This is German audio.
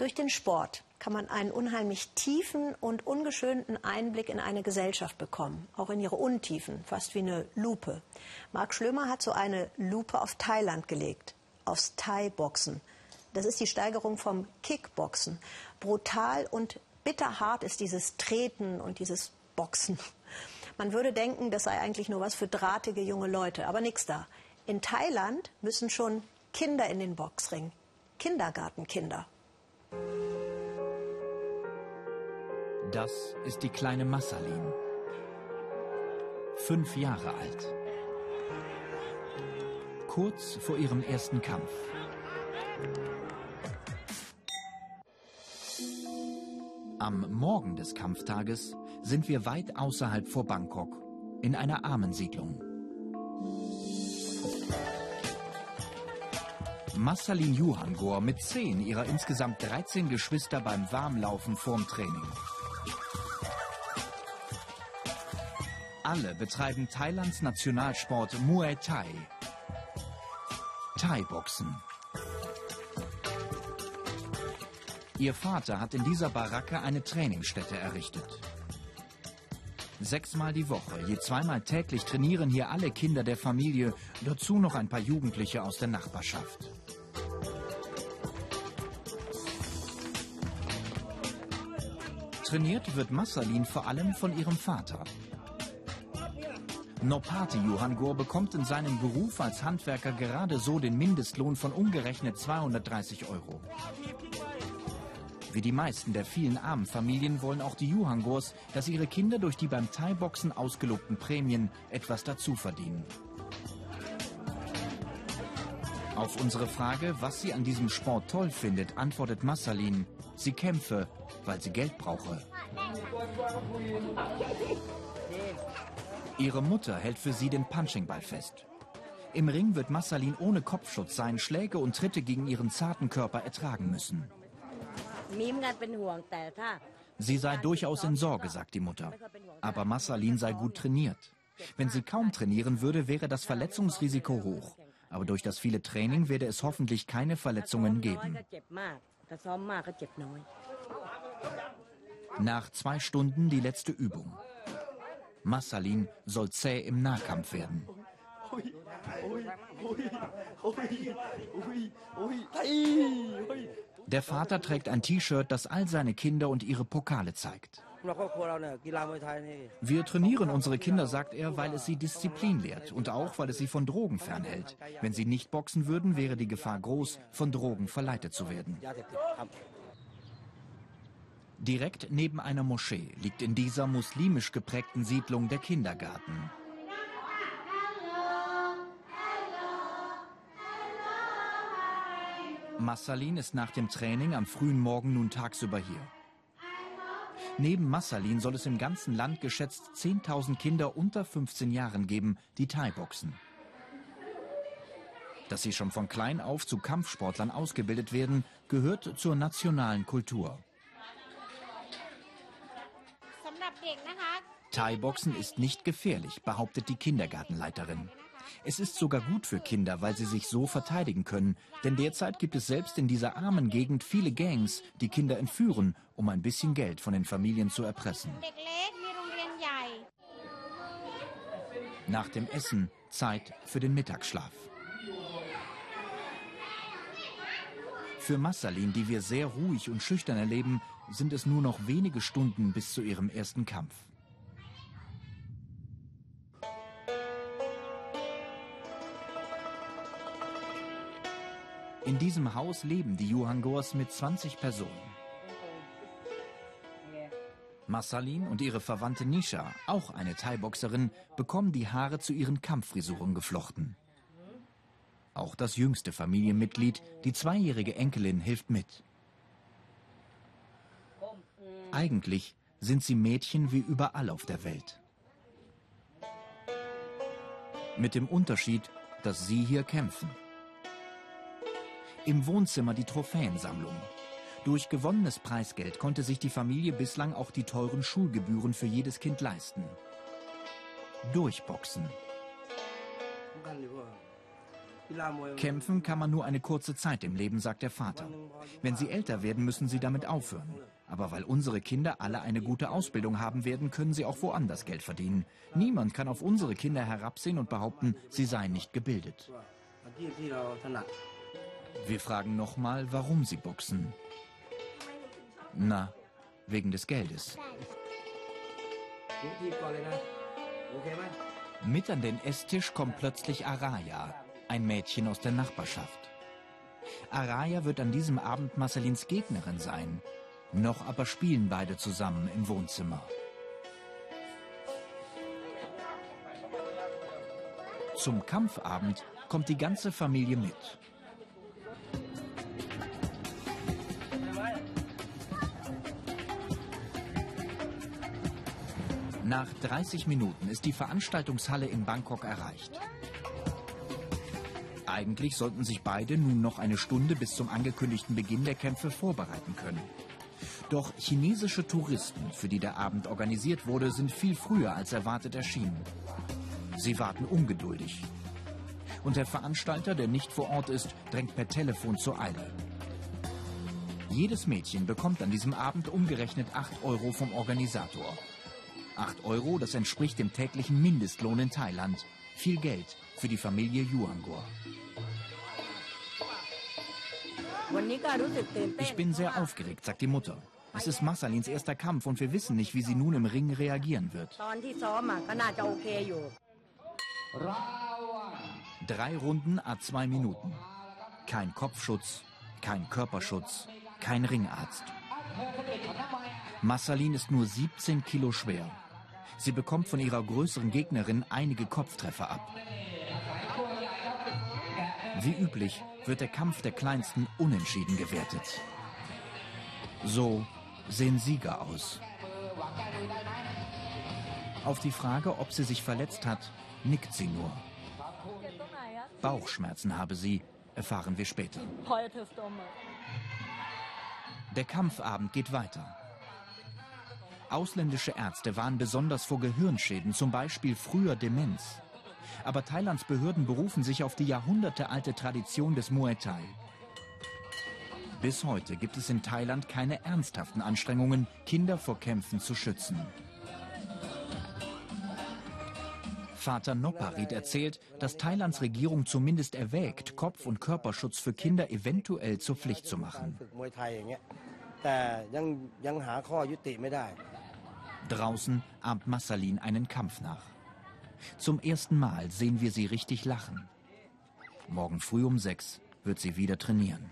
Durch den Sport kann man einen unheimlich tiefen und ungeschönten Einblick in eine Gesellschaft bekommen, auch in ihre Untiefen, fast wie eine Lupe. Marc Schlömer hat so eine Lupe auf Thailand gelegt, aufs Thai-Boxen. Das ist die Steigerung vom Kickboxen. Brutal und bitterhart ist dieses Treten und dieses Boxen. Man würde denken, das sei eigentlich nur was für drahtige junge Leute, aber nix da. In Thailand müssen schon Kinder in den Boxring. Kindergartenkinder. Das ist die kleine Massalin. Fünf Jahre alt. Kurz vor ihrem ersten Kampf. Am Morgen des Kampftages sind wir weit außerhalb vor Bangkok, in einer Armensiedlung. Massalin Juhangor mit zehn ihrer insgesamt 13 Geschwister beim Warmlaufen vorm Training. Alle betreiben Thailands Nationalsport Muay Thai. Thai-Boxen. Ihr Vater hat in dieser Baracke eine Trainingsstätte errichtet. Sechsmal die Woche, je zweimal täglich trainieren hier alle Kinder der Familie, dazu noch ein paar Jugendliche aus der Nachbarschaft. Trainiert wird Massalin vor allem von ihrem Vater. Nopati Johangor bekommt in seinem Beruf als Handwerker gerade so den Mindestlohn von umgerechnet 230 Euro. Wie die meisten der vielen armen Familien wollen auch die Juhangors, dass ihre Kinder durch die beim Thai-Boxen ausgelobten Prämien etwas dazu verdienen. Auf unsere Frage, was sie an diesem Sport toll findet, antwortet Massalin, sie kämpfe, weil sie Geld brauche. Ihre Mutter hält für sie den Punchingball fest. Im Ring wird Massalin ohne Kopfschutz seinen Schläge und Tritte gegen ihren zarten Körper ertragen müssen. Sie sei durchaus in Sorge, sagt die Mutter. Aber Massalin sei gut trainiert. Wenn sie kaum trainieren würde, wäre das Verletzungsrisiko hoch. Aber durch das viele Training werde es hoffentlich keine Verletzungen geben. Nach zwei Stunden die letzte Übung. Massalin soll zäh im Nahkampf werden. Der Vater trägt ein T-Shirt, das all seine Kinder und ihre Pokale zeigt. Wir trainieren unsere Kinder, sagt er, weil es sie Disziplin lehrt und auch, weil es sie von Drogen fernhält. Wenn sie nicht boxen würden, wäre die Gefahr groß, von Drogen verleitet zu werden. Direkt neben einer Moschee liegt in dieser muslimisch geprägten Siedlung der Kindergarten. Massalin ist nach dem Training am frühen Morgen nun tagsüber hier. Neben Massalin soll es im ganzen Land geschätzt 10.000 Kinder unter 15 Jahren geben, die Thai-Boxen. Dass sie schon von klein auf zu Kampfsportlern ausgebildet werden, gehört zur nationalen Kultur. Thai-Boxen ist nicht gefährlich, behauptet die Kindergartenleiterin. Es ist sogar gut für Kinder, weil sie sich so verteidigen können. Denn derzeit gibt es selbst in dieser armen Gegend viele Gangs, die Kinder entführen, um ein bisschen Geld von den Familien zu erpressen. Nach dem Essen Zeit für den Mittagsschlaf. Für Massalin, die wir sehr ruhig und schüchtern erleben, sind es nur noch wenige Stunden bis zu ihrem ersten Kampf. In diesem Haus leben die Juhangors mit 20 Personen. Massalin und ihre Verwandte Nisha, auch eine Thai-Boxerin, bekommen die Haare zu ihren Kampffrisuren geflochten. Auch das jüngste Familienmitglied, die zweijährige Enkelin, hilft mit. Eigentlich sind sie Mädchen wie überall auf der Welt. Mit dem Unterschied, dass sie hier kämpfen. Im Wohnzimmer die Trophäensammlung. Durch gewonnenes Preisgeld konnte sich die Familie bislang auch die teuren Schulgebühren für jedes Kind leisten. Durchboxen. Kämpfen kann man nur eine kurze Zeit im Leben, sagt der Vater. Wenn sie älter werden, müssen sie damit aufhören. Aber weil unsere Kinder alle eine gute Ausbildung haben werden, können sie auch woanders Geld verdienen. Niemand kann auf unsere Kinder herabsehen und behaupten, sie seien nicht gebildet. Wir fragen nochmal, warum sie boxen. Na, wegen des Geldes. Mit an den Esstisch kommt plötzlich Araya, ein Mädchen aus der Nachbarschaft. Araya wird an diesem Abend Marcelins Gegnerin sein. Noch aber spielen beide zusammen im Wohnzimmer. Zum Kampfabend kommt die ganze Familie mit. Nach 30 Minuten ist die Veranstaltungshalle in Bangkok erreicht. Eigentlich sollten sich beide nun noch eine Stunde bis zum angekündigten Beginn der Kämpfe vorbereiten können. Doch chinesische Touristen, für die der Abend organisiert wurde, sind viel früher als erwartet erschienen. Sie warten ungeduldig. Und der Veranstalter, der nicht vor Ort ist, drängt per Telefon zur Eile. Jedes Mädchen bekommt an diesem Abend umgerechnet 8 Euro vom Organisator. 8 Euro, das entspricht dem täglichen Mindestlohn in Thailand. Viel Geld für die Familie Yuangor. Ich bin sehr aufgeregt, sagt die Mutter. Es ist Massalins erster Kampf und wir wissen nicht, wie sie nun im Ring reagieren wird. Drei Runden a zwei Minuten. Kein Kopfschutz, kein Körperschutz, kein Ringarzt. Massalin ist nur 17 Kilo schwer. Sie bekommt von ihrer größeren Gegnerin einige Kopftreffer ab. Wie üblich wird der Kampf der Kleinsten unentschieden gewertet. So sehen Sieger aus. Auf die Frage, ob sie sich verletzt hat, nickt sie nur. Bauchschmerzen habe sie, erfahren wir später. Der Kampfabend geht weiter. Ausländische Ärzte waren besonders vor Gehirnschäden, zum Beispiel früher Demenz. Aber Thailands Behörden berufen sich auf die jahrhundertealte Tradition des Muay Thai. Bis heute gibt es in Thailand keine ernsthaften Anstrengungen, Kinder vor Kämpfen zu schützen. Vater Noparit erzählt, dass Thailands Regierung zumindest erwägt, Kopf- und Körperschutz für Kinder eventuell zur Pflicht zu machen. Draußen ahmt Massalin einen Kampf nach. Zum ersten Mal sehen wir sie richtig lachen. Morgen früh um sechs wird sie wieder trainieren.